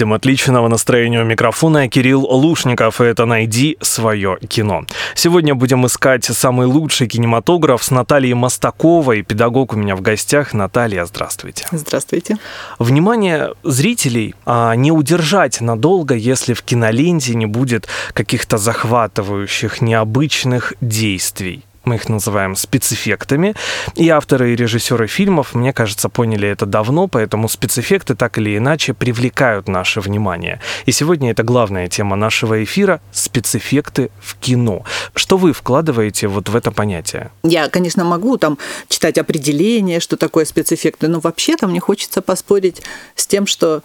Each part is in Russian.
Всем отличного настроения у микрофона. Кирилл Лушников, и это «Найди свое кино». Сегодня будем искать самый лучший кинематограф с Натальей Мостаковой. Педагог у меня в гостях. Наталья, здравствуйте. Здравствуйте. Внимание зрителей а, не удержать надолго, если в киноленте не будет каких-то захватывающих, необычных действий мы их называем спецэффектами. И авторы и режиссеры фильмов, мне кажется, поняли это давно, поэтому спецэффекты так или иначе привлекают наше внимание. И сегодня это главная тема нашего эфира — спецэффекты в кино. Что вы вкладываете вот в это понятие? Я, конечно, могу там читать определение, что такое спецэффекты, но вообще-то мне хочется поспорить с тем, что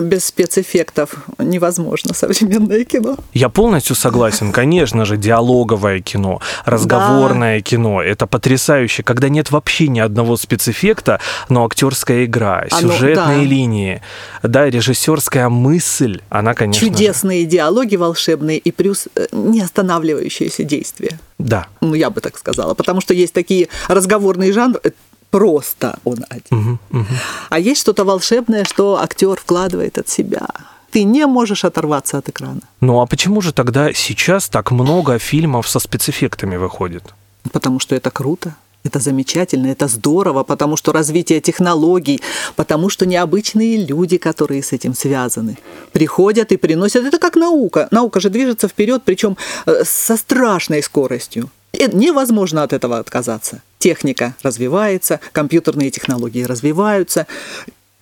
без спецэффектов невозможно современное кино. Я полностью согласен. Конечно же, диалоговое кино, разговорное да. кино. Это потрясающе, когда нет вообще ни одного спецэффекта, но актерская игра, Оно, сюжетные да. линии, да, режиссерская мысль, она, конечно. Чудесные же... диалоги волшебные и плюс э, не останавливающиеся действия. Да. Ну, я бы так сказала. Потому что есть такие разговорные жанры, просто он один. Угу, угу. А есть что-то волшебное, что актер вкладывает от себя. Ты не можешь оторваться от экрана. Ну а почему же тогда сейчас так много фильмов со спецэффектами выходит? Потому что это круто. Это замечательно, это здорово, потому что развитие технологий, потому что необычные люди, которые с этим связаны, приходят и приносят. Это как наука. Наука же движется вперед, причем э, со страшной скоростью. И невозможно от этого отказаться. Техника развивается, компьютерные технологии развиваются.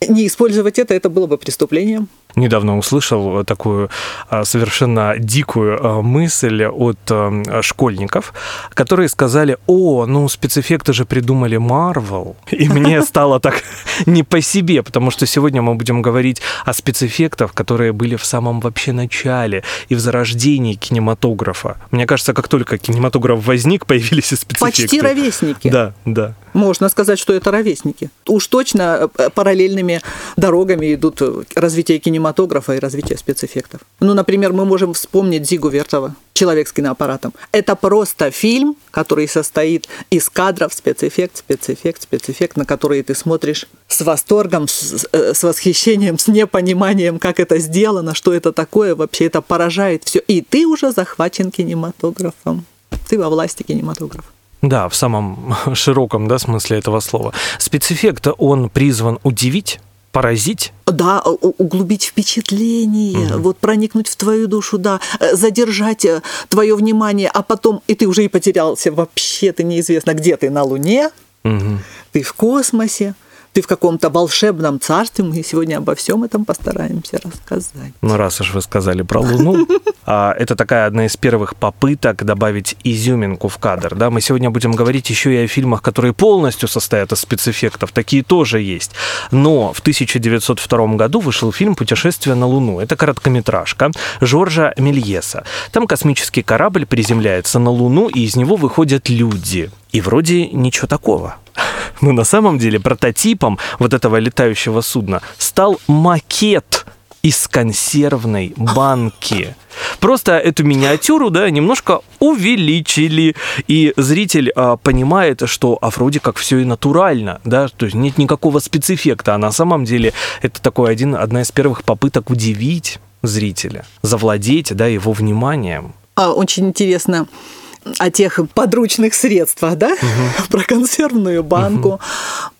Не использовать это, это было бы преступлением недавно услышал такую а, совершенно дикую а, мысль от школьников, которые сказали, о, ну спецэффекты же придумали Marvel. И мне стало так не по себе, потому что сегодня мы будем говорить о спецэффектах, которые были в самом вообще начале и в зарождении кинематографа. Мне кажется, как только кинематограф возник, появились и спецэффекты. Почти ровесники. Да, да. Можно сказать, что это ровесники. Уж точно э, параллельными дорогами идут развитие кинематографа кинематографа и развития спецэффектов. Ну, например, мы можем вспомнить Зигу Вертова «Человек с киноаппаратом». Это просто фильм, который состоит из кадров, спецэффект, спецэффект, спецэффект, на которые ты смотришь с восторгом, с, э, с восхищением, с непониманием, как это сделано, что это такое, вообще это поражает все. И ты уже захвачен кинематографом. Ты во власти кинематографа. Да, в самом широком да, смысле этого слова. Спецэффект, он призван удивить, поразить? Да, углубить впечатление, угу. вот проникнуть в твою душу, да, э, задержать э, твое внимание, а потом и ты уже и потерялся вообще, ты неизвестно, где ты на Луне, угу. ты в космосе, ты в каком-то волшебном царстве. Мы сегодня обо всем этом постараемся рассказать. Ну, раз уж вы сказали про Луну, а, это такая одна из первых попыток добавить изюминку в кадр. Да? Мы сегодня будем говорить еще и о фильмах, которые полностью состоят из спецэффектов. Такие тоже есть. Но в 1902 году вышел фильм «Путешествие на Луну». Это короткометражка Жоржа Мельеса. Там космический корабль приземляется на Луну, и из него выходят люди. И вроде ничего такого. Но на самом деле прототипом вот этого летающего судна стал макет из консервной банки. Просто эту миниатюру, да, немножко увеличили, и зритель а, понимает, что а вроде как все и натурально, да, то есть нет никакого спецэффекта, а на самом деле это такой один, одна из первых попыток удивить зрителя, завладеть, да, его вниманием. А, очень интересно, о тех подручных средствах, да, угу. про консервную банку, угу.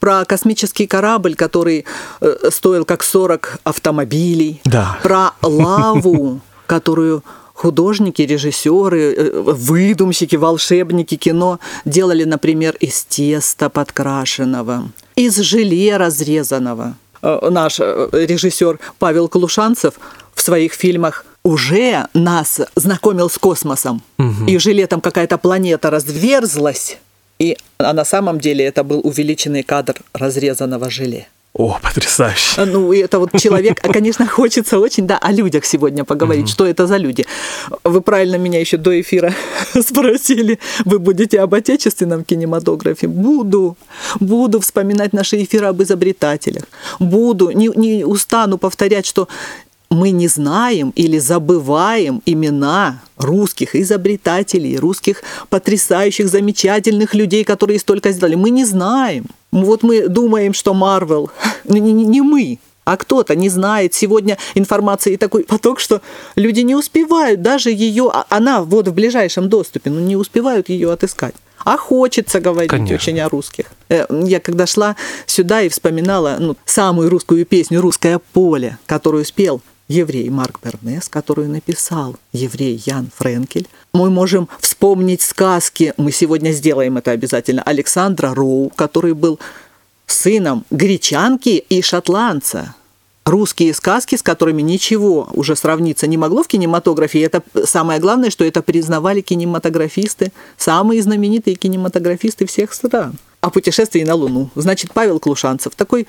про космический корабль, который э, стоил как 40 автомобилей, да. про лаву, которую художники, режиссеры, э, выдумщики, волшебники кино делали, например, из теста подкрашенного, из желе разрезанного. Э, наш режиссер Павел Клушанцев в своих фильмах уже нас знакомил с космосом. Угу. И уже летом какая-то планета разверзлась, и а на самом деле это был увеличенный кадр разрезанного желе. О, потрясающе. Ну, и это вот человек, а, конечно, хочется очень, да, о людях сегодня поговорить, угу. что это за люди. Вы правильно меня еще до эфира спросили, вы будете об отечественном кинематографе? Буду, буду вспоминать наши эфиры об изобретателях, буду, не, не устану повторять, что мы не знаем или забываем имена русских изобретателей, русских потрясающих, замечательных людей, которые столько сделали. Мы не знаем. Вот мы думаем, что Марвел, не, не, не мы, а кто-то не знает. Сегодня информации такой поток, что люди не успевают даже ее, а она вот в ближайшем доступе, но не успевают ее отыскать. А хочется говорить Конечно. очень о русских. Э, Я когда шла сюда и вспоминала ну, самую русскую песню «Русское поле», которую спел еврей Марк Бернес, которую написал еврей Ян Френкель. Мы можем вспомнить сказки, мы сегодня сделаем это обязательно, Александра Роу, который был сыном гречанки и шотландца. Русские сказки, с которыми ничего уже сравниться не могло в кинематографе. И это самое главное, что это признавали кинематографисты, самые знаменитые кинематографисты всех стран. О путешествии на Луну. Значит, Павел Клушанцев, такой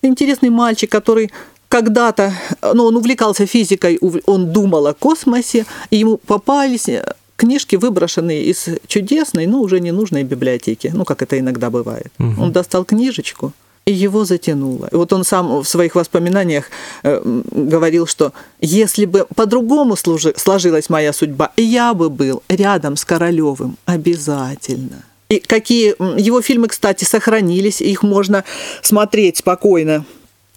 интересный мальчик, который когда-то, ну, он увлекался физикой, он думал о космосе, и ему попались книжки, выброшенные из чудесной, но уже ненужной библиотеки, ну, как это иногда бывает. Он достал книжечку, и его затянуло. И вот он сам в своих воспоминаниях э, говорил, что если бы по-другому сложилась моя судьба, я бы был рядом с Королевым обязательно. И какие его фильмы, кстати, сохранились, их можно смотреть спокойно.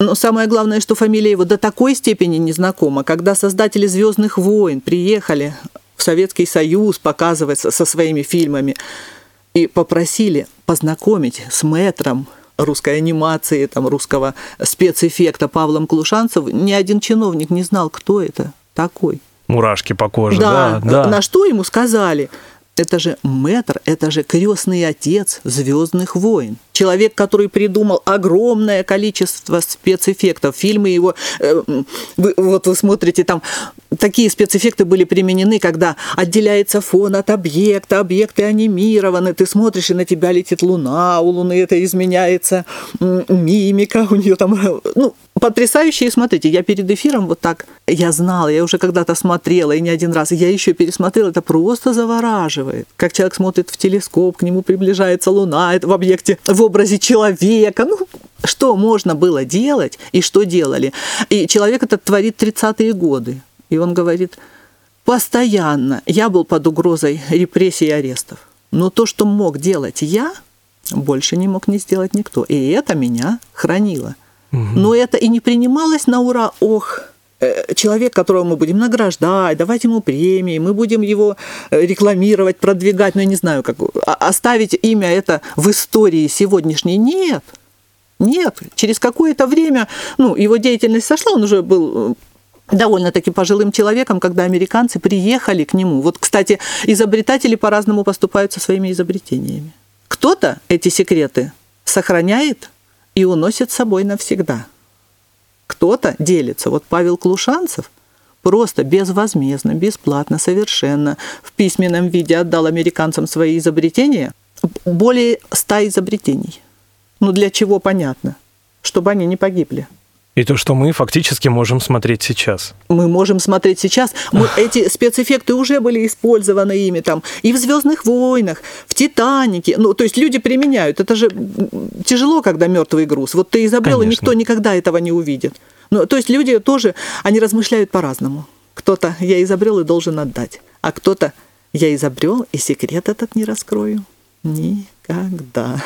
Но самое главное, что фамилия его до такой степени незнакома, когда создатели Звездных войн приехали в Советский Союз показывать со своими фильмами и попросили познакомить с мэтром русской анимации, там, русского спецэффекта Павлом Клушанцевым, ни один чиновник не знал, кто это такой. Мурашки по коже, да, да. На что ему сказали? Это же мэтр, это же крестный отец Звездных войн. Человек, который придумал огромное количество спецэффектов. Фильмы его, э, вы, вот вы смотрите, там такие спецэффекты были применены, когда отделяется фон от объекта, объекты анимированы, ты смотришь, и на тебя летит луна, у луны это изменяется мимика, у нее там, э, ну, потрясающие. Смотрите, я перед эфиром вот так, я знала, я уже когда-то смотрела, и не один раз, и я еще пересмотрела, это просто завораживает. Как человек смотрит в телескоп, к нему приближается луна, это в объекте, в образе человека. Ну, что можно было делать и что делали. И человек этот творит 30-е годы. И он говорит, постоянно я был под угрозой репрессий и арестов. Но то, что мог делать я, больше не мог не сделать никто. И это меня хранило. Но это и не принималось на ура, ох, э, человек, которого мы будем награждать, давать ему премии, мы будем его э, рекламировать, продвигать, ну, я не знаю, как а- оставить имя это в истории сегодняшней. Нет, нет. Через какое-то время, ну, его деятельность сошла, он уже был э, довольно-таки пожилым человеком, когда американцы приехали к нему. Вот, кстати, изобретатели по-разному поступают со своими изобретениями. Кто-то эти секреты сохраняет и уносит с собой навсегда. Кто-то делится. Вот Павел Клушанцев просто безвозмездно, бесплатно, совершенно в письменном виде отдал американцам свои изобретения. Более ста изобретений. Ну, для чего понятно? Чтобы они не погибли. И то, что мы фактически можем смотреть сейчас. Мы можем смотреть сейчас. Мы, эти спецэффекты уже были использованы ими там и в Звездных войнах, в Титанике. Ну, то есть люди применяют. Это же тяжело, когда мертвый груз. Вот ты изобрел, и никто никогда этого не увидит. Ну, то есть люди тоже, они размышляют по-разному. Кто-то я изобрел и должен отдать, а кто-то я изобрел и секрет этот не раскрою никогда.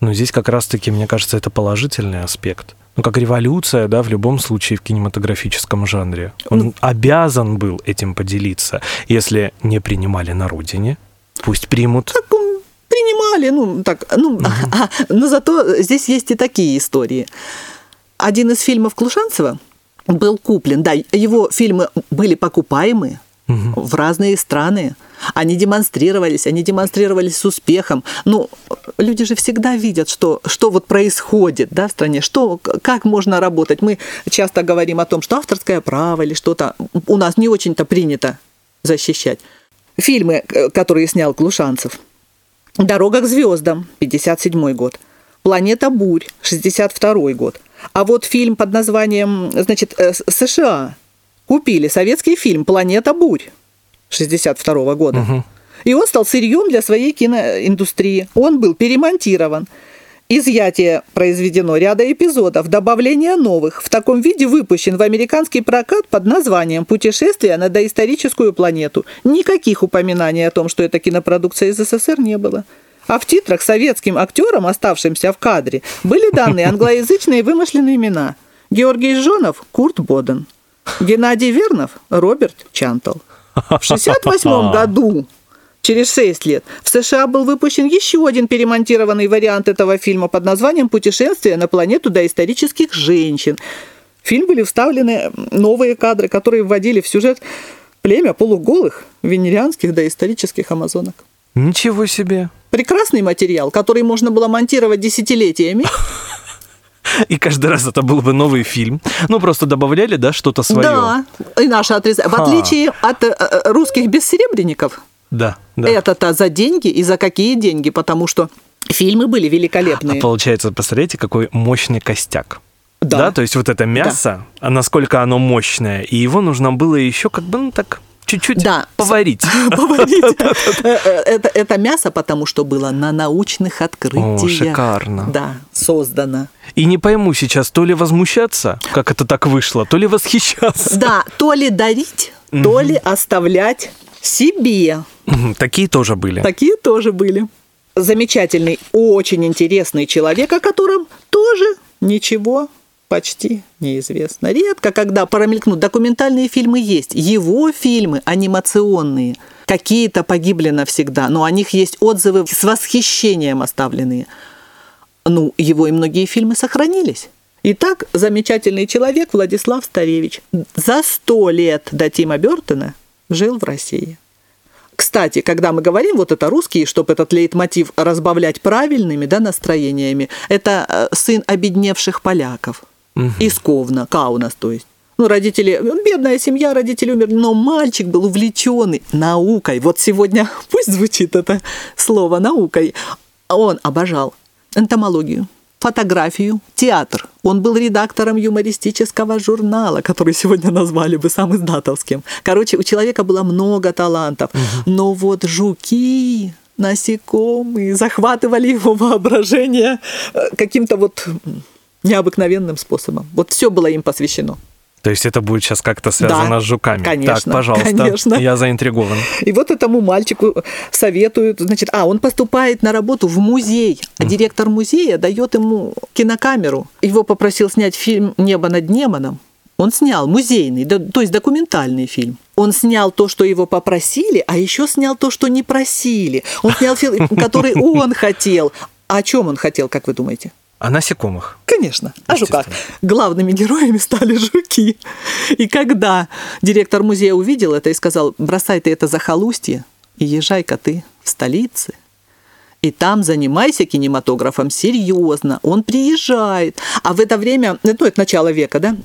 Но здесь как раз-таки, мне кажется, это положительный аспект. Ну, как революция, да, в любом случае в кинематографическом жанре. Он Ну. обязан был этим поделиться. Если не принимали на родине, пусть примут. Так, принимали, ну, так, ну, а- а, но зато здесь есть и такие истории. Один из фильмов Клушанцева был куплен, да, его фильмы были покупаемы в разные страны. Они демонстрировались, они демонстрировались с успехом. Ну, люди же всегда видят, что, что вот происходит да, в стране, что, как можно работать. Мы часто говорим о том, что авторское право или что-то у нас не очень-то принято защищать. Фильмы, э, которые снял Клушанцев. «Дорога к звездам», 57 год. «Планета бурь», 62 год. А вот фильм под названием, значит, э, США купили советский фильм «Планета бурь» 62 года. И он стал сырьем для своей киноиндустрии. Он был перемонтирован. Изъятие произведено ряда эпизодов, добавление новых. В таком виде выпущен в американский прокат под названием «Путешествие на доисторическую планету». Никаких упоминаний о том, что это кинопродукция из СССР, не было. А в титрах советским актерам, оставшимся в кадре, были даны англоязычные вымышленные имена. Георгий Жонов – Курт Боден. Геннадий Вернов – Роберт Чантл. В 1968 году Через 6 лет в США был выпущен еще один перемонтированный вариант этого фильма под названием «Путешествие на планету доисторических женщин». В фильм были вставлены новые кадры, которые вводили в сюжет племя полуголых венерианских доисторических амазонок. Ничего себе. Прекрасный материал, который можно было монтировать десятилетиями. И каждый раз это был бы новый фильм. Ну, просто добавляли, да, что-то свое. Да, и наши отрезания. В отличие от э, э, русских бессеребренников, Да, да. это-то за деньги и за какие деньги, потому что фильмы были великолепные. А получается, посмотрите, какой мощный костяк. Да. то есть вот это мясо, а насколько оно мощное, и его нужно было еще как бы, ну так, чуть-чуть Да. поварить. Поварить. Э, э, Это, это мясо, потому что было на научных открытиях. О, шикарно. Да, создано. И не пойму сейчас, то ли возмущаться, как это так вышло, то ли восхищаться. Да, то ли дарить, то ли оставлять себе. Такие тоже были. Такие тоже были. Замечательный, очень интересный человек, о котором тоже ничего почти неизвестно. Редко, когда промелькнут документальные фильмы есть. Его фильмы анимационные. Какие-то погибли навсегда, но о них есть отзывы с восхищением оставленные. Ну, его и многие фильмы сохранились. Итак, замечательный человек Владислав Старевич за сто лет до Тима Бертона жил в России. Кстати, когда мы говорим, вот это русский, чтобы этот лейтмотив разбавлять правильными да, настроениями, это э, сын обедневших поляков. Из Ковна, Каунас, то есть. Ну, родители, ну, бедная семья, родители умерли, но мальчик был увлеченный наукой. Вот сегодня пусть звучит это слово наукой. Он обожал энтомологию, фотографию, театр. Он был редактором юмористического журнала, который сегодня назвали бы сам издатовским. Короче, у человека было много талантов. Но вот жуки, насекомые захватывали его воображение э, каким-то вот необыкновенным способом. Вот все было им посвящено. То есть это будет сейчас как-то связано Да, с жуками. конечно, так, пожалуйста, конечно. я заинтригован. И вот этому мальчику советуют, значит, а, он поступает на работу в музей, а директор музея дает ему кинокамеру. Его попросил снять фильм «Небо над Неманом». Он снял музейный, то есть документальный фильм. Он снял то, что его попросили, а еще снял то, что не просили. Он снял фильм, который он хотел. А о чем он хотел, как вы думаете? А насекомых? Конечно, о жуках. Естественно. Главными героями стали жуки. И когда директор музея увидел это и сказал, бросай ты это захолустье и езжай-ка ты в столице, и там занимайся кинематографом серьезно. Он приезжает. А в это время, ну, это начало века, да?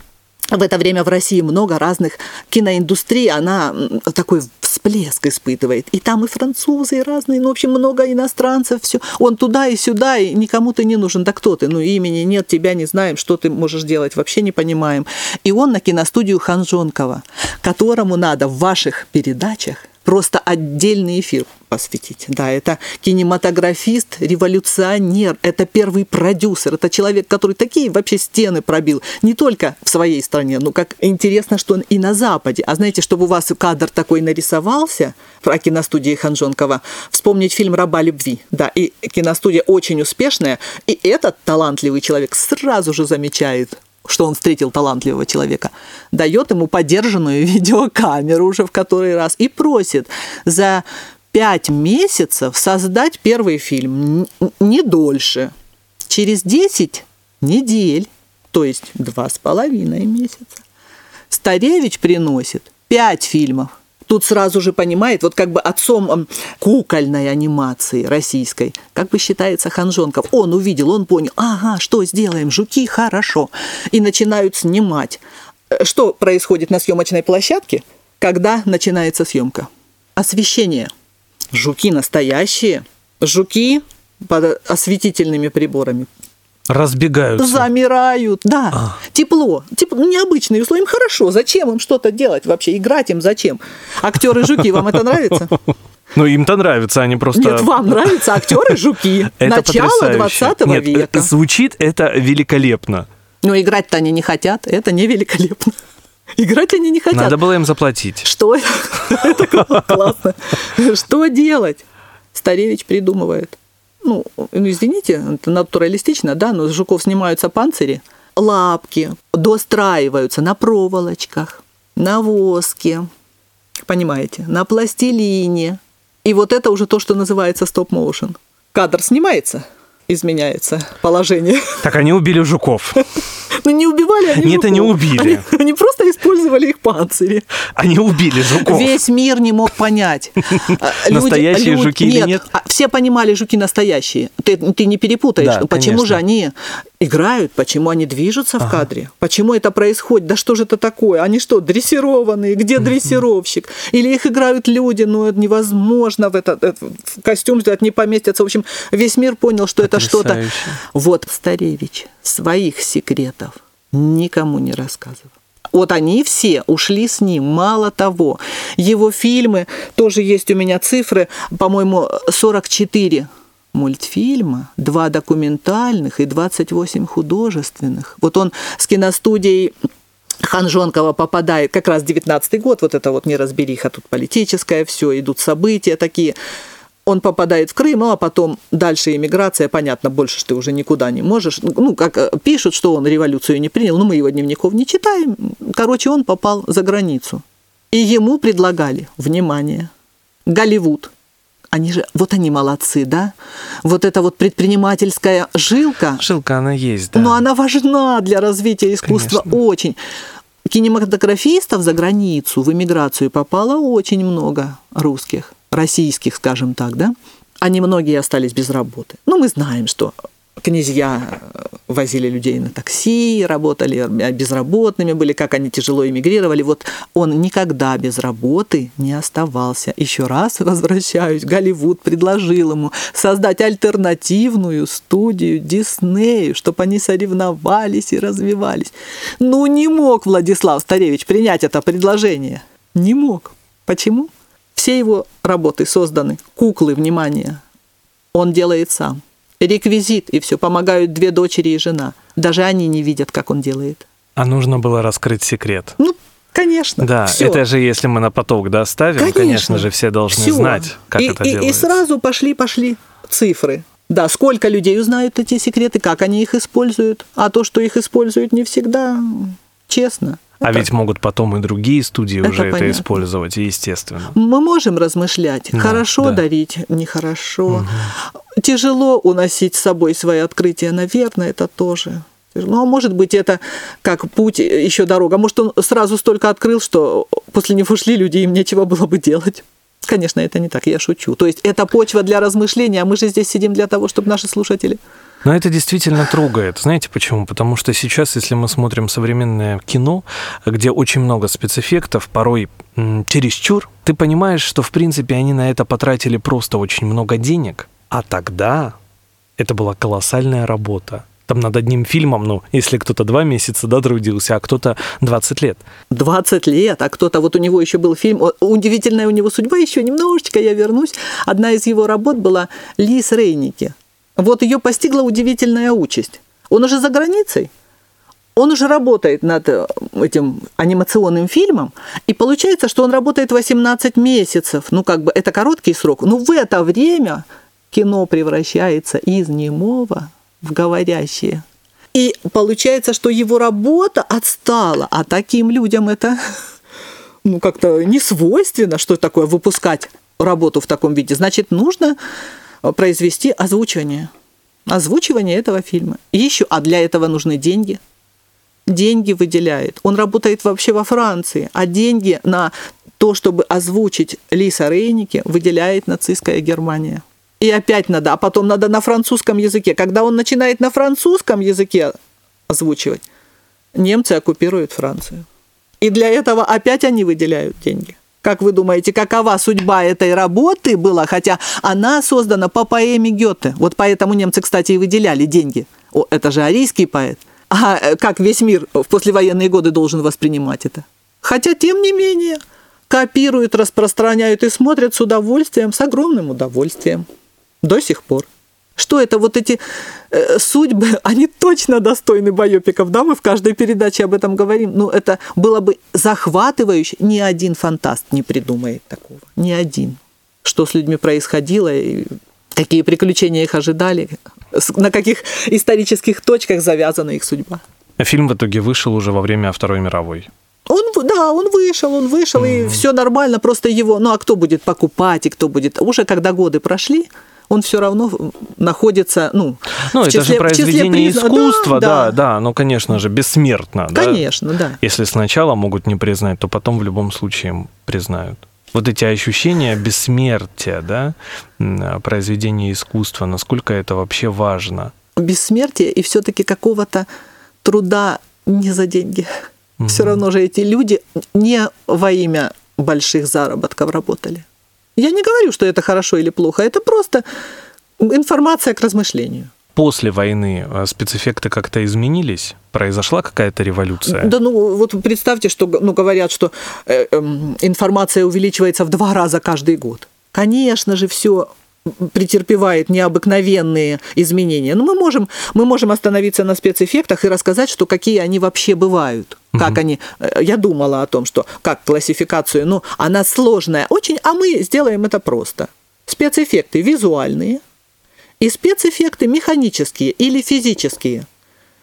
В это время в России много разных киноиндустрий, она такой всплеск испытывает. И там и французы, и разные, ну, в общем, много иностранцев, все. Он туда и сюда, и никому ты не нужен. Да кто ты? Ну, имени нет, тебя не знаем, что ты можешь делать, вообще не понимаем. И он на киностудию Ханжонкова, которому надо в ваших передачах просто отдельный эфир посвятить. Да, это кинематографист, революционер, это первый продюсер, это человек, который такие вообще стены пробил, не только в своей стране, но как интересно, что он и на Западе. А знаете, чтобы у вас кадр такой нарисовался про киностудии Ханжонкова, вспомнить фильм «Раба любви». Да, и киностудия очень успешная, и этот талантливый человек сразу же замечает, что он встретил талантливого человека, дает ему подержанную видеокамеру уже в который раз и просит за пять месяцев создать первый фильм, не дольше. Через 10 недель, то есть два с половиной месяца, Старевич приносит пять фильмов. Тут сразу же понимает, вот как бы отцом м, кукольной анимации российской, как бы считается Ханжонков. Он увидел, он понял, ага, что сделаем, жуки, хорошо. И начинают снимать. Э, Что происходит на съемочной площадке, когда начинается съемка? Освещение. Жуки настоящие. Жуки под осветительными приборами Разбегаются. замирают, да. А. Тепло. Тепло. Необычные условия. Им хорошо. Зачем им что-то делать вообще? Играть им зачем? Актеры жуки, вам это нравится? Ну, им-то нравится, они просто... Нет, вам нравятся актеры жуки. Это Начало потрясающе. 20 Нет, века. э, Звучит это великолепно. Но играть-то они не хотят. Это не великолепно. Играть они не хотят. Надо было им заплатить. Что? Это классно. Что делать? Старевич придумывает. Ну, ну, извините, это натуралистично, да, но с жуков снимаются панцири, лапки достраиваются на проволочках, на воске, понимаете, на пластилине. И вот это уже то, что называется стоп-моушен. Кадр снимается, изменяется положение. Так они убили жуков. Ну не убивали они Нет, они жуков. убили. Они, они просто использовали их панцири. Они убили жуков. Весь мир не мог понять. А, Настоящие жуки или нет? а, Все понимали, жуки настоящие. Ты, ты не перепутаешь. Да, почему же они играют, почему они движутся в кадре, почему это происходит, да что же это такое, они что, дрессированные, где дрессировщик, или их играют люди, ну это невозможно в этот, этот в костюм это не поместится, в общем, весь мир понял, что это что-то. Вот Старевич своих секретов никому не рассказывал. Вот они все ушли с ним. Мало того, его фильмы, тоже есть у меня цифры, по-моему, 44 мультфильма, два документальных и 28 художественных. Вот он с киностудией Ханжонкова попадает, как раз 19 год, вот это вот неразбериха, тут политическое, все, идут события такие. Он попадает в Крым, ну а потом дальше иммиграция, понятно, больше ты уже никуда не можешь. Ну, как э, пишут, что он революцию не принял, но мы его дневников не читаем. Короче, он попал за границу. И ему предлагали, внимание, Голливуд. Они же, вот они молодцы, да? Вот эта вот предпринимательская жилка, Жилка она есть, да. но она важна для развития искусства Конечно. очень. Кинематографистов за границу в эмиграцию попало очень много русских, российских, скажем так, да? Они многие остались без работы. Ну, мы знаем, что князья э, возили людей на такси, работали э, безработными были, как они тяжело эмигрировали. Вот он никогда без работы не оставался. Еще раз возвращаюсь, Голливуд предложил ему создать альтернативную студию Диснею, чтобы они соревновались и развивались. Ну, не мог Владислав Старевич принять это предложение. Не мог. Почему? Все его работы созданы. Куклы, внимание, он делает сам. Реквизит и все. Помогают две дочери и жена. Даже они не видят, как он делает. А нужно было раскрыть секрет. Ну, конечно. Да, всё. это же если мы на поток да, ставим, конечно, же все должны Всё. знать, как и, это и, и делается. сразу пошли, пошли цифры. Да, сколько людей узнают эти секреты, как они их используют. А то, что их используют не всегда честно. А Это- ведь могут потом и другие студии Это уже это понятно. использовать, естественно. Мы можем размышлять, Да, хорошо да. дарить, нехорошо. Тяжело уносить с собой свои открытия, наверное, это тоже. Ну, а может быть, это как путь, еще дорога. Может, он сразу столько открыл, что после него шли люди, им нечего было бы делать. Конечно, это не так, я шучу. То есть это почва для размышления, а мы же здесь сидим для того, чтобы наши слушатели... Но это действительно трогает. Знаете почему? Потому что сейчас, если мы смотрим современное кино, где очень много спецэффектов, порой чересчур, ты понимаешь, что, в принципе, они на это потратили просто очень много денег. А тогда это была колоссальная работа. Там над одним фильмом, ну, если кто-то два месяца, да, трудился, а кто-то 20 лет. 20 лет, а кто-то, вот у него еще был фильм, удивительная у него судьба, еще немножечко я вернусь. Одна из его работ была «Лис Рейники». Вот ее постигла удивительная участь. Он уже за границей, он уже работает над э, этим анимационным фильмом, и получается, что он работает 18 месяцев. Ну, как бы это короткий срок, но в это время кино превращается из немого в говорящее. И получается, что его работа отстала, а таким людям это ну, как-то не свойственно, что такое выпускать работу в таком виде. Значит, нужно произвести озвучивание. Озвучивание этого фильма. Еще, а для этого нужны деньги. Деньги выделяет. Он работает вообще во Франции, а деньги на то, чтобы озвучить Лиса Рейники, выделяет нацистская Германия. И опять надо, а потом надо на французском языке. Когда он начинает на французском языке озвучивать, немцы оккупируют Францию. И для этого опять они выделяют деньги. Как вы думаете, какова судьба этой работы была, хотя она создана по поэме Гёте. Вот поэтому немцы, кстати, и выделяли деньги. О, это же арийский поэт. А э, как весь мир в послевоенные годы должен воспринимать это? Хотя, тем не менее, копируют, распространяют и смотрят с удовольствием, с огромным удовольствием. До сих пор. Что это вот эти э, судьбы, они точно достойны байопиков, да, мы в каждой передаче об этом говорим. Ну, это было бы захватывающе, ни один фантаст не придумает такого, ни один. Что с людьми происходило, и какие приключения их ожидали, на каких исторических точках завязана их судьба. Фильм в итоге вышел уже во время Второй мировой. Он, да, он вышел, он вышел, mm-hmm. и все нормально, просто его, ну а кто будет покупать, и кто будет, уже когда годы прошли, он все равно находится, ну, ну это числе, же произведение искусства, да, да, да, ну, конечно же, бессмертно, конечно, да. да. Если сначала могут не признать, то потом в любом случае признают. Вот эти ощущения бессмертия, да, произведения искусства, насколько это вообще важно? Бессмертие и все-таки какого-то труда не за деньги. Угу. Все равно же эти люди не во имя больших заработков работали. Я не говорю, что это хорошо или плохо, это просто информация к размышлению. После войны э, спецэффекты как-то изменились? Произошла какая-то революция? Да, ну вот представьте, что ну, говорят, что э, э, информация увеличивается в два раза каждый год. Конечно же, все претерпевает необыкновенные изменения. Но мы можем, мы можем остановиться на спецэффектах и рассказать, что какие они вообще бывают. Как угу. они... Э, я думала о том, что как классификацию, ну, она сложная очень, а мы сделаем это просто. Спецэффекты визуальные и спецэффекты механические или физические.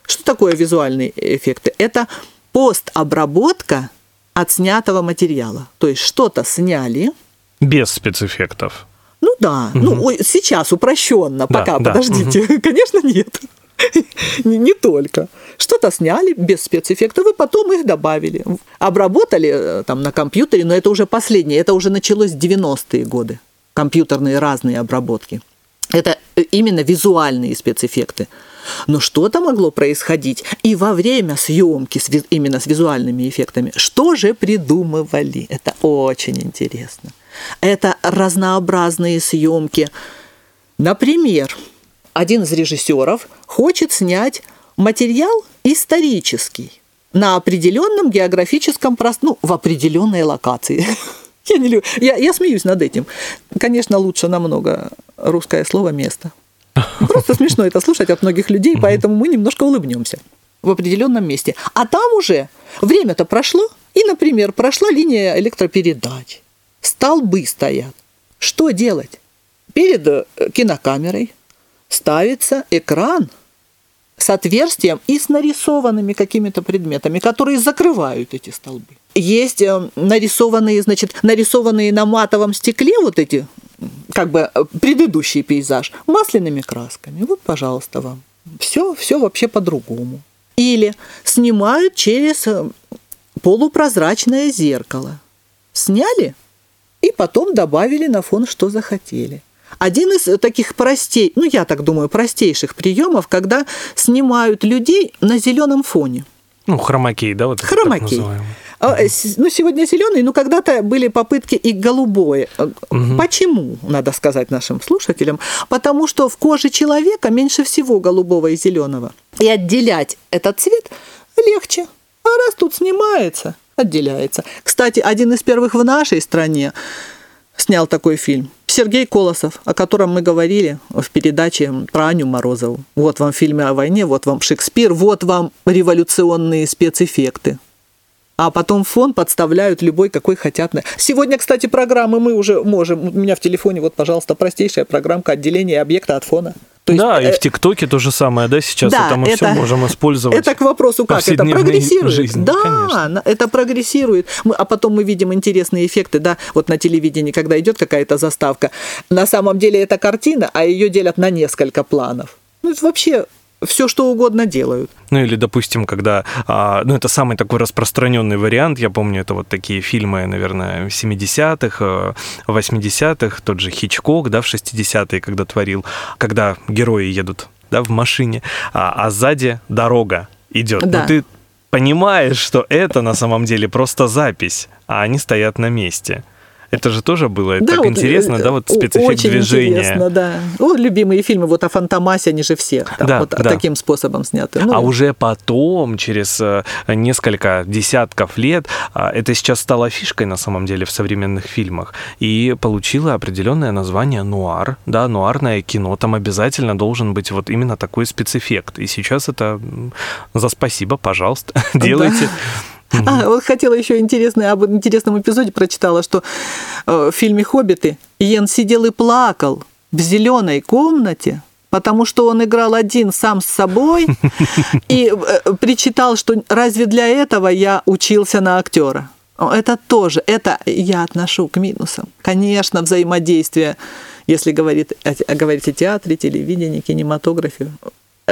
Что такое визуальные эффекты? Это постобработка отснятого материала. То есть что-то сняли. Без спецэффектов. Ну да, угу. ну сейчас упрощенно, да, пока, да, подождите, угу. конечно нет. не, не только. Что-то сняли без спецэффектов, и потом их добавили. Обработали э, там на компьютере, но это уже последнее, это уже началось в 90-е годы. Компьютерные разные обработки. Это э, именно визуальные спецэффекты. Но что-то могло происходить и во время съемки с, именно с визуальными эффектами. Что же придумывали? Это очень интересно. Это разнообразные съемки. Например, один из режиссеров хочет снять материал исторический на определенном географическом пространстве, ну, в определенной локации. Я, не люблю. Я, я смеюсь над этим. Конечно, лучше намного русское слово место. Просто смешно это слушать от многих людей, поэтому мы немножко улыбнемся в определенном месте. А там уже время-то прошло, и, например, прошла линия электропередач столбы стоят. Что делать? Перед э, кинокамерой ставится экран с отверстием и с нарисованными какими-то предметами, которые закрывают эти столбы. Есть э, нарисованные, значит, нарисованные на матовом стекле вот эти, как бы э, предыдущий пейзаж, масляными красками. Вот, пожалуйста, вам. Все, все вообще по-другому. Или снимают через полупрозрачное зеркало. Сняли, и потом добавили на фон, что захотели. Один из таких простей, ну я так думаю, простейших приемов, когда снимают людей на зеленом фоне. Ну, хромакей, да, вот хромакей. А, ну, сегодня зеленый, но когда-то были попытки и голубое. Угу. Почему, надо сказать нашим слушателям? Потому что в коже человека меньше всего голубого и зеленого. И отделять этот цвет легче. А раз тут снимается, отделяется. Кстати, один из первых в нашей стране снял такой фильм. Сергей Колосов, о котором мы говорили в передаче про Аню Морозову. Вот вам фильмы о войне, вот вам Шекспир, вот вам революционные спецэффекты. А потом фон подставляют любой, какой хотят. Сегодня, кстати, программы мы уже можем. У меня в телефоне, вот, пожалуйста, простейшая программка отделения объекта от фона. То да, есть, и в э, ТикТоке то же самое, да, сейчас да, это мы это, все можем использовать. Это к вопросу, как это прогрессирует. Жизни, да, конечно. это прогрессирует. Мы, а потом мы видим интересные эффекты, да, вот на телевидении, когда идет какая-то заставка. На самом деле это картина, а ее делят на несколько планов. Ну, это вообще все что угодно делают. Ну или, допустим, когда, а, ну это самый такой распространенный вариант, я помню, это вот такие фильмы, наверное, 70-х, 80-х, тот же Хичкок, да, в 60-е, когда творил, когда герои едут, да, в машине, а, а сзади дорога идет. Да. Но ты понимаешь, что это на самом деле просто запись, а они стоят на месте. Это же тоже было да, так вот, интересно, да, вот спецэффект очень движения. интересно, да. О, любимые фильмы вот о Фантомасе, они же все там, да, вот да. таким способом сняты. Ну, а уже потом, через э, несколько десятков лет, а, это сейчас стало фишкой на самом деле в современных фильмах и получило определенное название нуар, да, нуарное кино, там обязательно должен быть вот именно такой спецэффект. И сейчас это за спасибо, пожалуйста, делайте. Угу. А, вот хотела еще интересное, об интересном эпизоде прочитала, что э, в фильме «Хоббиты» Йен сидел и плакал в зеленой комнате потому что он играл один сам с собой и э, причитал, что разве для этого я учился на актера. Это тоже, это я отношу к минусам. Конечно, взаимодействие, если говорить, говорить о театре, телевидении, кинематографе,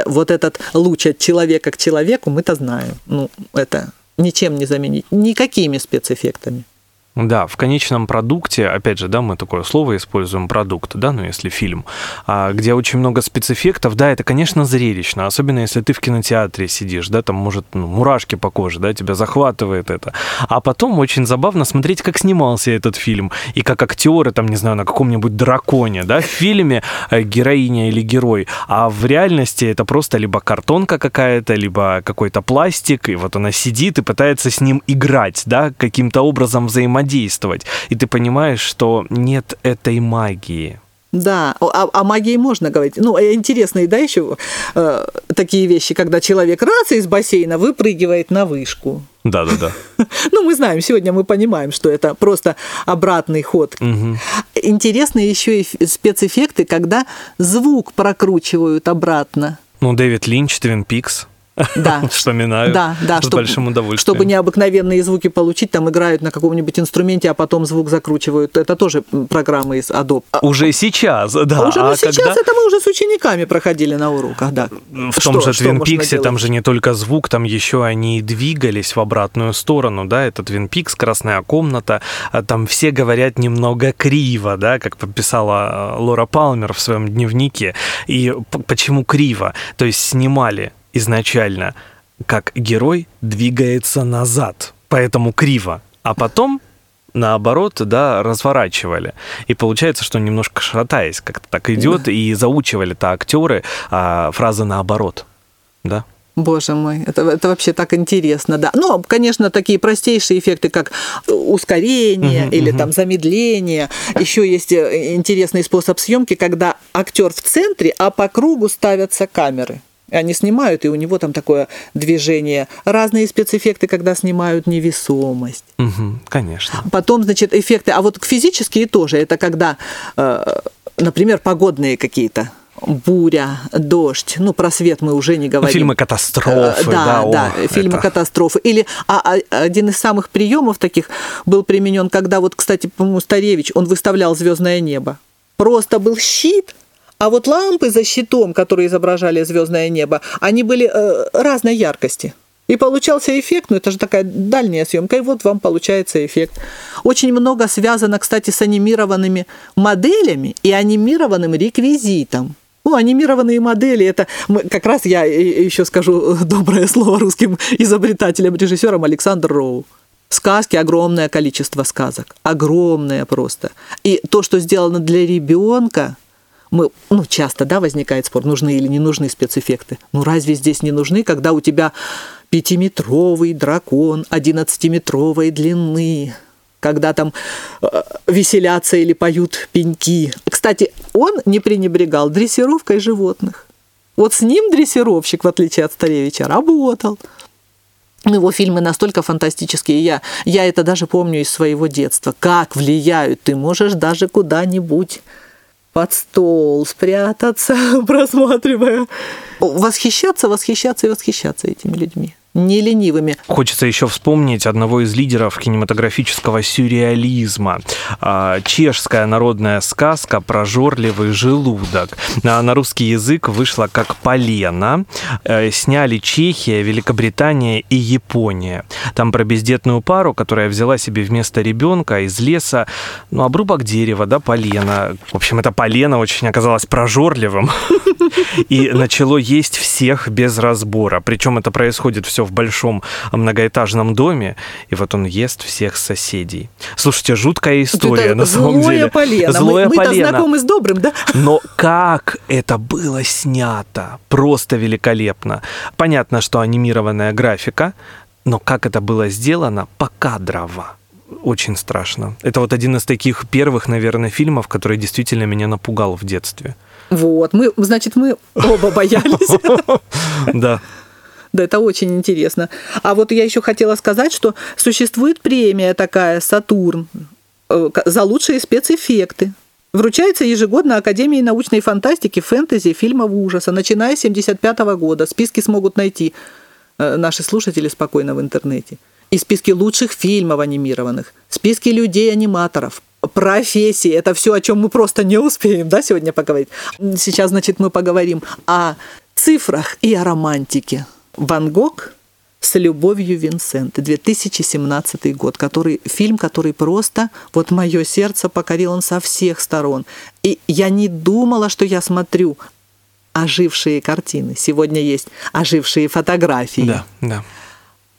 вот этот луч от человека к человеку, мы-то знаем. Ну, это ничем не заменить, никакими спецэффектами. Да, в конечном продукте, опять же, да, мы такое слово используем, продукт, да, ну если фильм, а, где очень много спецэффектов, да, это, конечно, зрелищно, особенно если ты в кинотеатре сидишь, да, там, может, ну, мурашки по коже, да, тебя захватывает это. А потом очень забавно смотреть, как снимался этот фильм, и как актеры, там, не знаю, на каком-нибудь драконе, да, в фильме э, героиня или герой, а в реальности это просто либо картонка какая-то, либо какой-то пластик, и вот она сидит и пытается с ним играть, да, каким-то образом взаимодействовать взаимодействовать. И ты понимаешь, что нет этой магии. Да, о, о магии можно говорить. Ну, э, интересные, да, еще э, такие вещи, когда человек раз из бассейна выпрыгивает на вышку. Да, да, да. Ну, мы знаем, сегодня мы понимаем, что это просто обратный ход. Угу. Интересные еще и спецэффекты, когда звук прокручивают обратно. Ну, Дэвид Линч, Твин Пикс. Да. Вспоминаю. Да, да. С чтобы, большим удовольствием. Чтобы необыкновенные звуки получить, там играют на каком-нибудь инструменте, а потом звук закручивают. Это тоже программы из Adobe. Уже сейчас, да. Уже а сейчас когда... это мы уже с учениками проходили на уроках, да. В что, том же Twin Peaks там же не только звук, там еще они двигались в обратную сторону, да, это Twin Peaks, Красная комната, а там все говорят немного криво, да, как пописала э, Лора Палмер в своем дневнике. И почему криво? То есть снимали изначально, как герой двигается назад, поэтому криво, а потом наоборот, да, разворачивали. И получается, что немножко шатаясь, как-то так идет, да. и заучивали-то актеры а, фразы наоборот, да? Боже мой, это, это вообще так интересно, да. Ну, конечно, такие простейшие эффекты, как ускорение uh-huh, или uh-huh. там замедление. Еще есть э, интересный способ съемки, когда актер в центре, а по кругу ставятся камеры. Они снимают, и у него там такое движение. Разные спецэффекты, когда снимают невесомость. Угу, конечно. Потом, значит, эффекты. А вот физические тоже. Это когда, э, например, погодные какие-то буря, дождь, ну про свет мы уже не говорим. Ну, фильмы катастрофы, да, да, да о, фильмы это... катастрофы. Или а, а, один из самых приемов таких был применен, когда вот, кстати, по-моему, Старевич, он выставлял звездное небо. Просто был щит, а вот лампы за щитом, которые изображали звездное небо, они были э, разной яркости. И получался эффект, ну это же такая дальняя съемка, и вот вам получается эффект. Очень много связано, кстати, с анимированными моделями и анимированным реквизитом. Ну, анимированные модели, это мы, как раз я еще скажу доброе слово русским изобретателям, режиссерам Александр Роу. Сказки, огромное количество сказок, огромное просто. И то, что сделано для ребенка, мы, ну, часто, да, возникает спор, нужны или не нужны спецэффекты. Ну, разве здесь не нужны, когда у тебя пятиметровый дракон, одиннадцатиметровой длины, когда там э, веселятся или поют пеньки. Кстати, он не пренебрегал дрессировкой животных. Вот с ним дрессировщик, в отличие от Старевича, работал. Его фильмы настолько фантастические, я, я это даже помню из своего детства. Как влияют, ты можешь даже куда-нибудь под стол спрятаться, просматривая. Восхищаться, восхищаться и восхищаться этими людьми не ленивыми. Хочется еще вспомнить одного из лидеров кинематографического сюрреализма. А, чешская народная сказка про жорливый желудок. На русский язык вышла как «Полена». Э, сняли Чехия, Великобритания и Япония. Там про бездетную пару, которая взяла себе вместо ребенка из леса ну, обрубок дерева, да, полена. В общем, это полено очень оказалось прожорливым и начало есть всех без разбора. Причем это происходит все в большом многоэтажном доме, и вот он ест всех соседей. Слушайте, жуткая история это на самом злое деле. Полено. Злое мы, полено. Мы-то знакомы с добрым, да? Но как это было снято? Просто великолепно. Понятно, что анимированная графика, но как это было сделано покадрово очень страшно. Это вот один из таких первых, наверное, фильмов, который действительно меня напугал в детстве. Вот, мы, значит, мы оба боялись. Да. Да, это очень интересно. А вот я еще хотела сказать, что существует премия такая «Сатурн» э, за лучшие спецэффекты. Вручается ежегодно Академии научной фантастики, фэнтези, фильмов ужаса, начиная с 1975 года. Списки смогут найти э, наши слушатели спокойно в интернете. И списки лучших фильмов анимированных, списки людей-аниматоров, профессии. Это все, о чем мы просто не успеем да, сегодня поговорить. Сейчас, значит, мы поговорим о цифрах и о романтике. Ван Гог с любовью Винсент, 2017 год, который фильм, который просто вот мое сердце покорил он со всех сторон. И я не думала, что я смотрю ожившие картины. Сегодня есть ожившие фотографии. Да, да.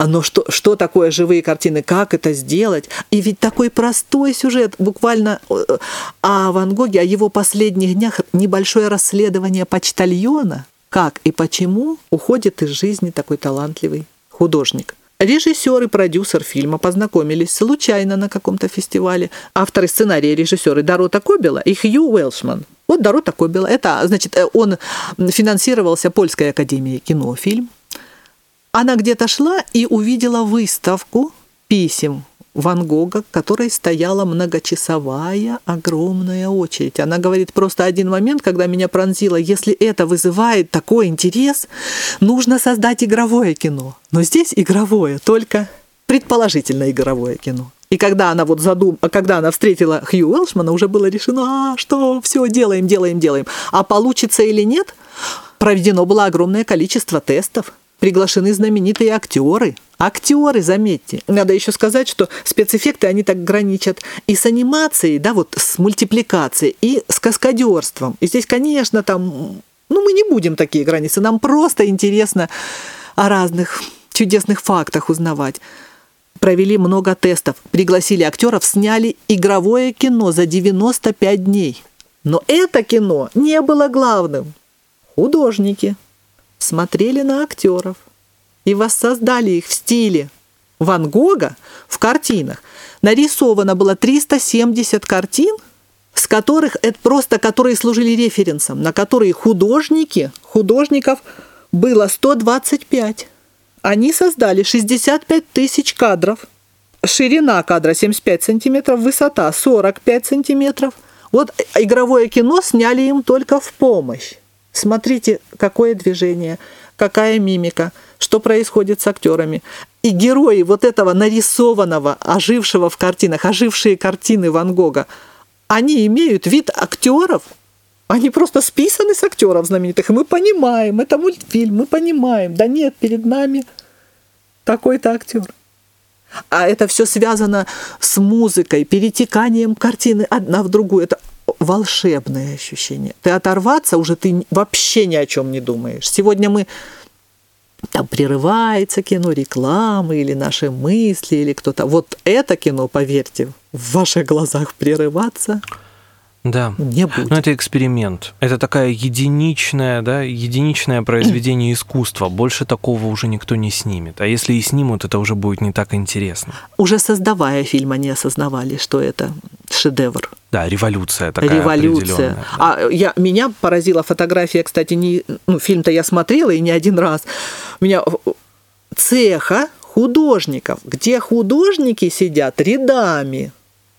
Но что, что такое живые картины, как это сделать? И ведь такой простой сюжет, буквально э, о Ван Гоге, о его последних днях, небольшое расследование почтальона, как и почему уходит из жизни такой талантливый художник. Режиссер и продюсер фильма познакомились случайно на каком-то фестивале. Авторы сценария режиссеры Дорота Кобела и Хью Уэлшман. Вот Дорота Кобела. Это, значит, э, он финансировался Польской академией кино, фильм. Она где-то шла и увидела выставку писем Ван Гога, которой стояла многочасовая огромная очередь. Она говорит, просто один момент, когда меня пронзило, если это вызывает такой интерес, нужно создать игровое кино. Но здесь игровое, только предположительно игровое кино. И когда она вот задум... когда она встретила Хью Уэлшмана, уже было решено, а, что все, делаем, делаем, делаем. А получится или нет, проведено было огромное количество тестов, приглашены знаменитые актеры. Актеры, заметьте. Надо еще сказать, что спецэффекты, они так граничат и с анимацией, да, вот с мультипликацией, и с каскадерством. И здесь, конечно, там, ну, мы не будем такие границы, нам просто интересно о разных чудесных фактах узнавать. Провели много тестов, пригласили актеров, сняли игровое кино за 95 дней. Но это кино не было главным. Художники – смотрели на актеров и воссоздали их в стиле Ван Гога в картинах. Нарисовано было 370 картин, с которых это просто которые служили референсом, на которые художники, художников было 125. Они создали 65 тысяч кадров. Ширина кадра 75 сантиметров, высота 45 сантиметров. Вот игровое кино сняли им только в помощь. Смотрите, какое движение, какая мимика, что происходит с актерами. И герои вот этого нарисованного, ожившего в картинах, ожившие картины Ван Гога, они имеют вид актеров, они просто списаны с актеров знаменитых. И мы понимаем, это мультфильм, мы понимаем, да нет, перед нами такой-то актер. А это все связано с музыкой, перетеканием картины одна в другую. Это волшебное ощущение. Ты оторваться уже ты вообще ни о чем не думаешь. Сегодня мы там прерывается кино, рекламы или наши мысли, или кто-то. Вот это кино, поверьте, в ваших глазах прерываться да. не будет. Но это эксперимент. Это такая единичная, да, единичное произведение искусства. Больше такого уже никто не снимет. А если и снимут, это уже будет не так интересно. Уже создавая фильм, они осознавали, что это шедевр. Да, революция такая Революция. Да. А я, меня поразила фотография, кстати, не, ну, фильм-то я смотрела и не один раз. Меня цеха художников, где художники сидят рядами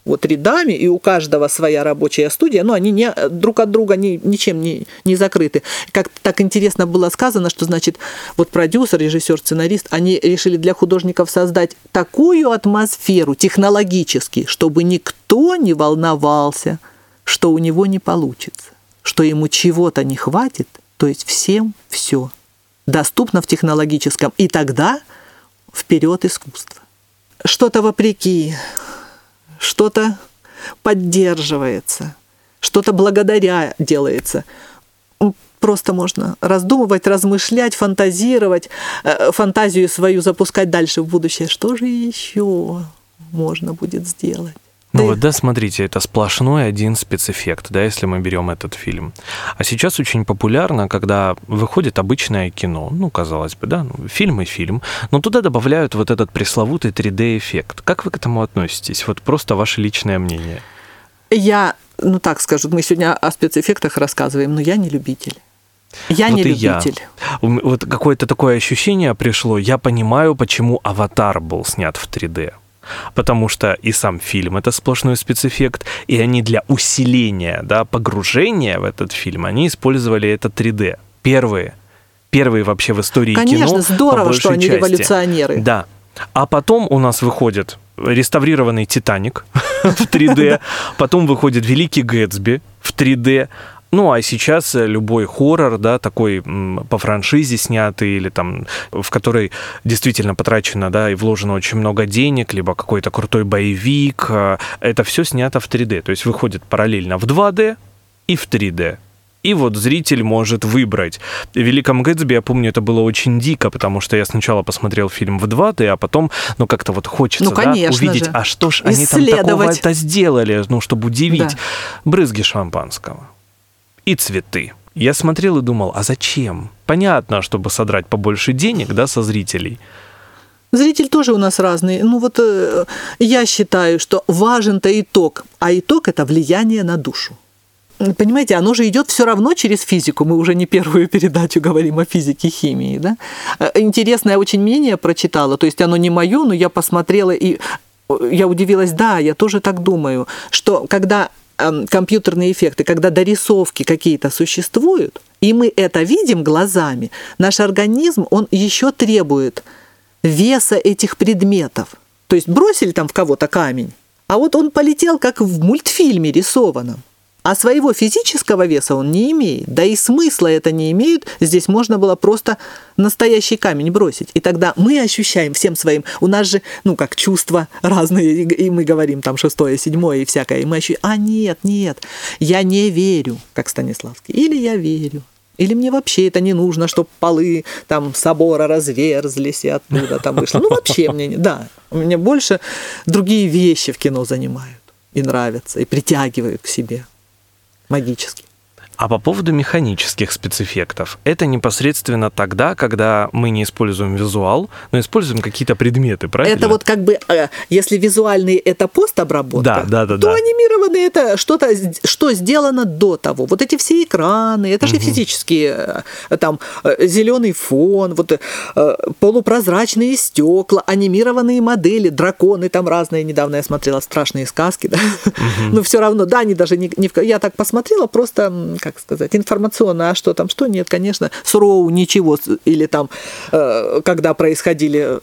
вот рядами, и у каждого своя рабочая студия, но они не, друг от друга ни, ничем не, не закрыты. Как так интересно было сказано, что, значит, вот продюсер, режиссер, сценарист, они решили для художников создать такую атмосферу технологически, чтобы никто не волновался, что у него не получится, что ему чего-то не хватит, то есть всем все доступно в технологическом, и тогда вперед искусство. Что-то вопреки что-то поддерживается, что-то благодаря делается. Просто можно раздумывать, размышлять, фантазировать, э, фантазию свою запускать дальше в будущее. Что же еще можно будет сделать? Ну вот, да, смотрите, это сплошной один спецэффект, да, если мы берем этот фильм. А сейчас очень популярно, когда выходит обычное кино, ну, казалось бы, да, ну, фильм и фильм, но туда добавляют вот этот пресловутый 3D-эффект. Как вы к этому относитесь? Вот просто ваше личное мнение. Я, ну так скажу, мы сегодня о спецэффектах рассказываем, но я не любитель. Я вот не любитель. Я. Вот какое-то такое ощущение пришло. Я понимаю, почему аватар был снят в 3D потому что и сам фильм это сплошной спецэффект, и они для усиления, да, погружения в этот фильм, они использовали это 3D. Первые, первые вообще в истории Конечно, кино. здорово, что они части. революционеры. Да. А потом у нас выходит реставрированный «Титаник» в 3D, потом выходит «Великий Гэтсби» в 3D, ну, а сейчас любой хоррор, да, такой по франшизе снятый или там, в который действительно потрачено, да, и вложено очень много денег, либо какой-то крутой боевик, э, это все снято в 3D. То есть выходит параллельно в 2D и в 3D. И вот зритель может выбрать. В «Великом Гэтсби», я помню, это было очень дико, потому что я сначала посмотрел фильм в 2D, а потом, ну, как-то вот хочется ну, да, увидеть, же. а что ж они там такого-то сделали, ну, чтобы удивить. Да. Брызги шампанского и цветы. Я смотрел и думал, а зачем? Понятно, чтобы содрать побольше денег, да, со зрителей. Зритель тоже у нас разный. Ну вот э, я считаю, что важен-то итог, а итог это влияние на душу. Понимаете, оно же идет все равно через физику. Мы уже не первую передачу говорим о физике химии. Да? Э, интересное очень мнение прочитала. То есть оно не мое, но я посмотрела и э, я удивилась, да, я тоже так думаю, что когда компьютерные эффекты, когда дорисовки какие-то существуют, и мы это видим глазами, наш организм, он еще требует веса этих предметов. То есть бросили там в кого-то камень, а вот он полетел, как в мультфильме рисованном. А своего физического веса он не имеет, да и смысла это не имеет. Здесь можно было просто настоящий камень бросить. И тогда мы ощущаем всем своим, у нас же, ну, как чувства разные, и мы говорим там шестое, седьмое и всякое, и мы ощущаем, а нет, нет, я не верю, как Станиславский, или я верю. Или мне вообще это не нужно, чтобы полы там собора разверзлись и оттуда там вышло. Ну, вообще мне не... Да, мне больше другие вещи в кино занимают и нравятся, и притягивают к себе магически. А по поводу механических спецэффектов, это непосредственно тогда, когда мы не используем визуал, но используем какие-то предметы, правильно? Это вот как бы, э, если визуальный это постобработка, да, да, да, то да. анимированный это что-то, что сделано до того. Вот эти все экраны, это же угу. физические, э, там, э, зеленый фон, вот полупрозрачные стекла, анимированные модели, драконы там разные. Недавно я смотрела страшные сказки, да. Угу. Но все равно, да, они даже не, не... Я так посмотрела, просто как сказать, информационно, а что там, что нет, конечно, с Роу ничего, или там, э, когда происходили,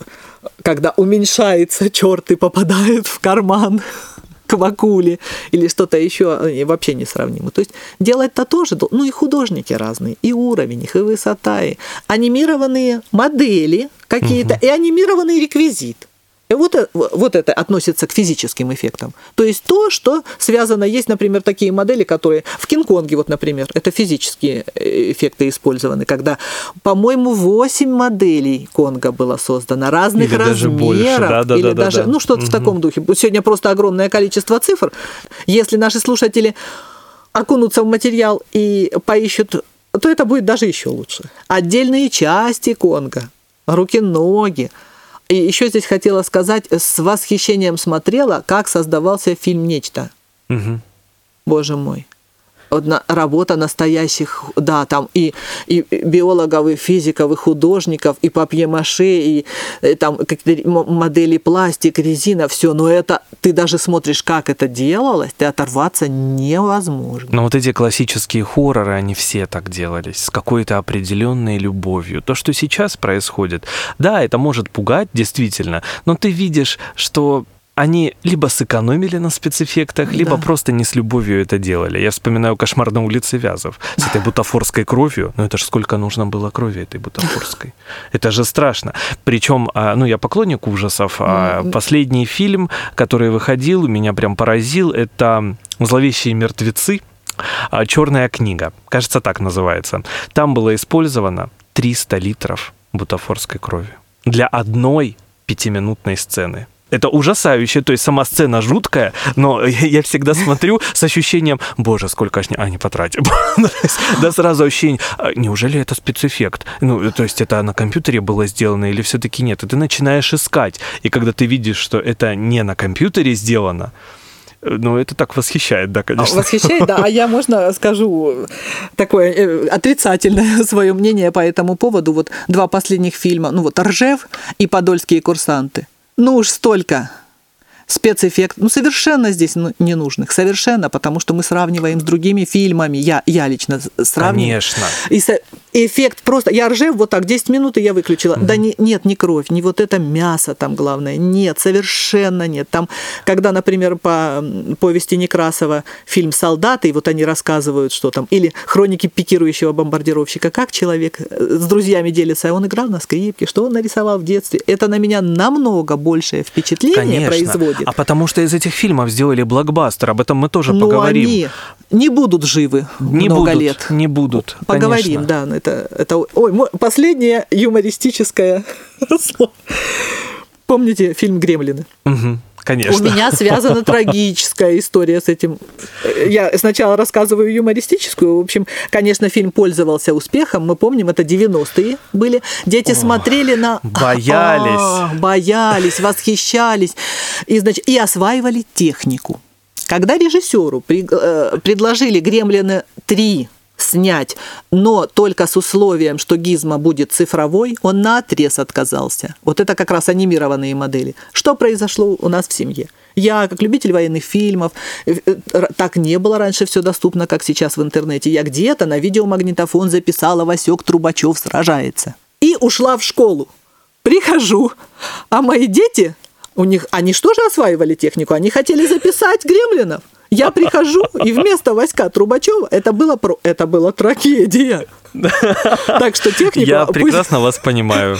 когда уменьшается черт и попадает в карман к Вакуле или что-то еще вообще несравнимо. То есть делать-то тоже, ну и художники разные, и уровень их, и высота, и анимированные модели какие-то, угу. и анимированный реквизит. Вот, э, вот это относится к физическим эффектам. То есть то, что связано, есть, например, такие модели, которые в Кинг-Конге, вот, например, это физические э, эффекты использованы, когда, по-моему, 8 моделей Конга было создано, разных или размеров. Даже больше. Да, да, или да, даже, да, да. ну, что-то угу. в таком духе. Сегодня просто огромное количество цифр. Если наши слушатели окунутся в материал и поищут, то это будет даже еще лучше. Отдельные части Конга, руки-ноги, и еще здесь хотела сказать, с восхищением смотрела, как создавался фильм «Нечто». Угу. Боже мой работа настоящих, да, там и, и биологов, и физиков, и художников, и папье-маше, и, и там какие-то модели пластик, резина, все, но это ты даже смотришь, как это делалось, ты оторваться невозможно. Но вот эти классические хорроры, они все так делались, с какой-то определенной любовью. То, что сейчас происходит, да, это может пугать, действительно, но ты видишь, что они либо сэкономили на спецэффектах, либо да. просто не с любовью это делали. Я вспоминаю «Кошмар на улице Вязов» с этой бутафорской кровью. Ну это же сколько нужно было крови этой бутафорской. Это же страшно. Причем, а, ну я поклонник ужасов. А последний фильм, который выходил, меня прям поразил, это «Зловещие мертвецы», а, «Черная книга». Кажется, так называется. Там было использовано 300 литров бутафорской крови для одной пятиминутной сцены. Это ужасающе, то есть сама сцена жуткая, но я всегда смотрю с ощущением, боже, сколько они, они потратили. Да сразу ощущение, «А неужели это спецэффект? Ну, то есть это на компьютере было сделано или все-таки нет? И ты начинаешь искать, и когда ты видишь, что это не на компьютере сделано, ну, это так восхищает, да, конечно. Восхищает, да. А я, можно скажу такое э, отрицательное свое мнение по этому поводу. Вот два последних фильма, ну вот «Ржев» и «Подольские курсанты» ну уж столько спецэффект, ну, совершенно здесь ну, ненужных, совершенно, потому что мы сравниваем с другими фильмами, я, я лично сравниваю. Конечно. И со- эффект просто, я ржев вот так, 10 минут, и я выключила. Да не, нет, не кровь, не вот это мясо там главное, нет, совершенно нет. Там, когда, например, по повести Некрасова фильм «Солдаты», и вот они рассказывают, что там, или «Хроники пикирующего бомбардировщика», как человек э, с друзьями делится, а он играл на скрипке, что он нарисовал в детстве. Это на меня намного большее впечатление производит. А потому что из этих фильмов сделали блокбастер, об этом мы тоже Но поговорим. они не будут живы Не много будут, лет. не будут. Поговорим, конечно. да. Это, это, ой, последнее юмористическое слово. Помните фильм «Гремлины»? Мгм, конечно. У меня связана трагическая история с этим. Я сначала рассказываю юмористическую. В общем, конечно, фильм пользовался успехом. Мы помним, это 90-е были. Дети смотрели на... боялись. А, боялись, восхищались. И, значит, и осваивали технику. Когда режиссеру при- э, предложили «Гремлины 3» снять, но только с условием, что гизма будет цифровой, он на отрез отказался. Вот это как раз анимированные модели. Что произошло у нас в семье? Я, как любитель военных фильмов, э, э, так не было раньше все доступно, как сейчас в интернете. Я где-то на видеомагнитофон записала «Васек Трубачев сражается». И ушла в школу. Прихожу, а мои дети, у них, они что же осваивали технику? Они хотели записать гремлинов. Я прихожу, и вместо Васька Трубачева это было, про, это была трагедия. Так что технику... Я прекрасно вас понимаю.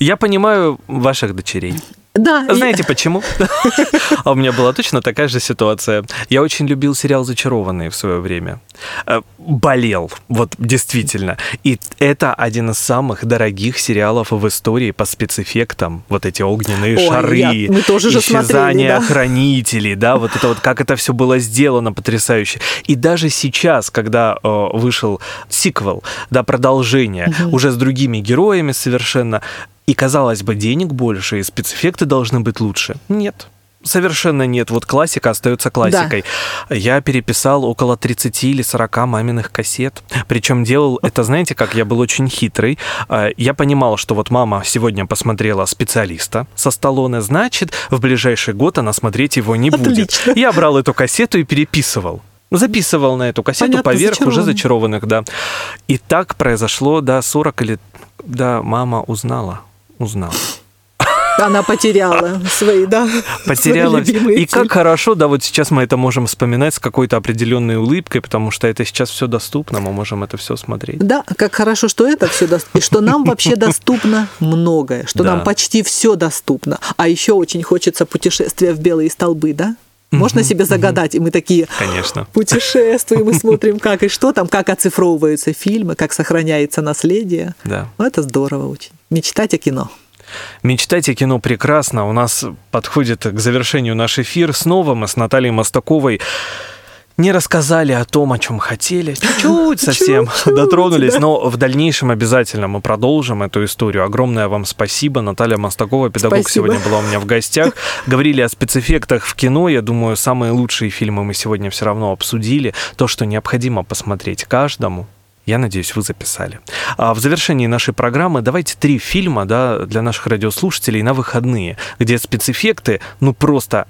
Я понимаю ваших дочерей. Да, Знаете почему? А у меня была точно такая же ситуация. Я очень любил сериал «Зачарованные» в свое время. Э, Болел, вот действительно. И это один из самых дорогих сериалов в истории по спецэффектам. Вот эти огненные Ой, шары, я- мы тоже смотрели, исчезание да. хранителей, да, вот это вот как это все было сделано потрясающе. И даже сейчас, когда э, вышел сиквел, да, продолжение, уже с другими героями совершенно, и казалось бы, денег больше, и спецэффекты должны быть лучше. Нет. Совершенно нет. Вот классика остается классикой. Я переписал около 30 или 40 маминых кассет. Причем делал это, знаете, как я был очень хитрый. А, Я понимал, что вот мама сегодня посмотрела специалиста со Сталлоне, значит, в ближайший год она смотреть его не будет. Отлично. Я брал эту кассету и переписывал. Записывал на эту кассету Понятно, поверх уже зачарованных. зачарованных, да. И так произошло, да, 40 или... Да, мама узнала. Узнала. Она потеряла свои, да, Потеряла. свои И как хорошо, да, вот сейчас мы это можем вспоминать с какой-то определенной улыбкой, потому что это сейчас все доступно, мы можем это все смотреть. Да, как хорошо, что это все доступно, и что нам вообще доступно многое, что Да. нам почти все доступно. А еще очень хочется путешествия в белые столбы, да? Можно себе загадать, и мы такие Конечно. путешествуем и смотрим, как и что там, как оцифровываются фильмы, как сохраняется наследие. Да. Ну, Это здорово очень. Мечтать о кино. Мечтайте кино прекрасно. У нас подходит к завершению наш эфир. Снова мы с Натальей Мостаковой не рассказали о том, о чем хотели. Чуть-чуть совсем Чуть-чуть, дотронулись, да. но в дальнейшем обязательно мы продолжим эту историю. Огромное вам спасибо. Наталья Мостакова, педагог, Спасибо. сегодня была у меня в гостях. Говорили о спецэффектах в кино. Я думаю, самые лучшие фильмы мы сегодня все равно обсудили. То, что необходимо посмотреть каждому. Я надеюсь, вы записали. А в завершении нашей программы давайте три фильма да, для наших радиослушателей на выходные, где спецэффекты, ну просто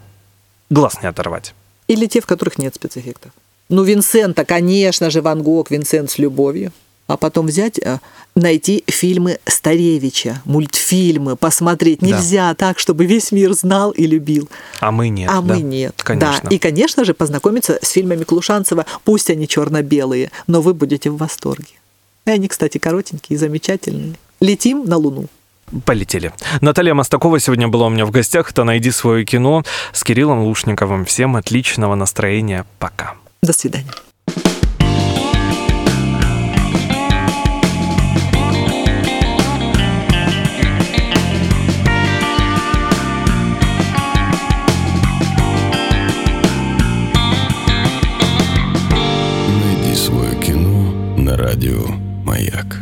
глаз не оторвать. Или те, в которых нет спецэффектов. Ну, Винсента, конечно же, Ван Гог, Винсент с любовью. А потом взять, э, найти фильмы Старевича, мультфильмы, посмотреть. Да. Нельзя так, чтобы весь мир знал и любил. А мы нет. а да. мы нет. Конечно. Да. И, конечно же, познакомиться с фильмами Клушанцева. Пусть они черно-белые, но вы будете в восторге. И они, кстати, коротенькие, замечательные. Летим на Луну полетели. Наталья Мостакова сегодня была у меня в гостях. Это «Найди свое кино» с Кириллом Лушниковым. Всем отличного настроения. Пока. До свидания. Найди свое кино на радио «Маяк».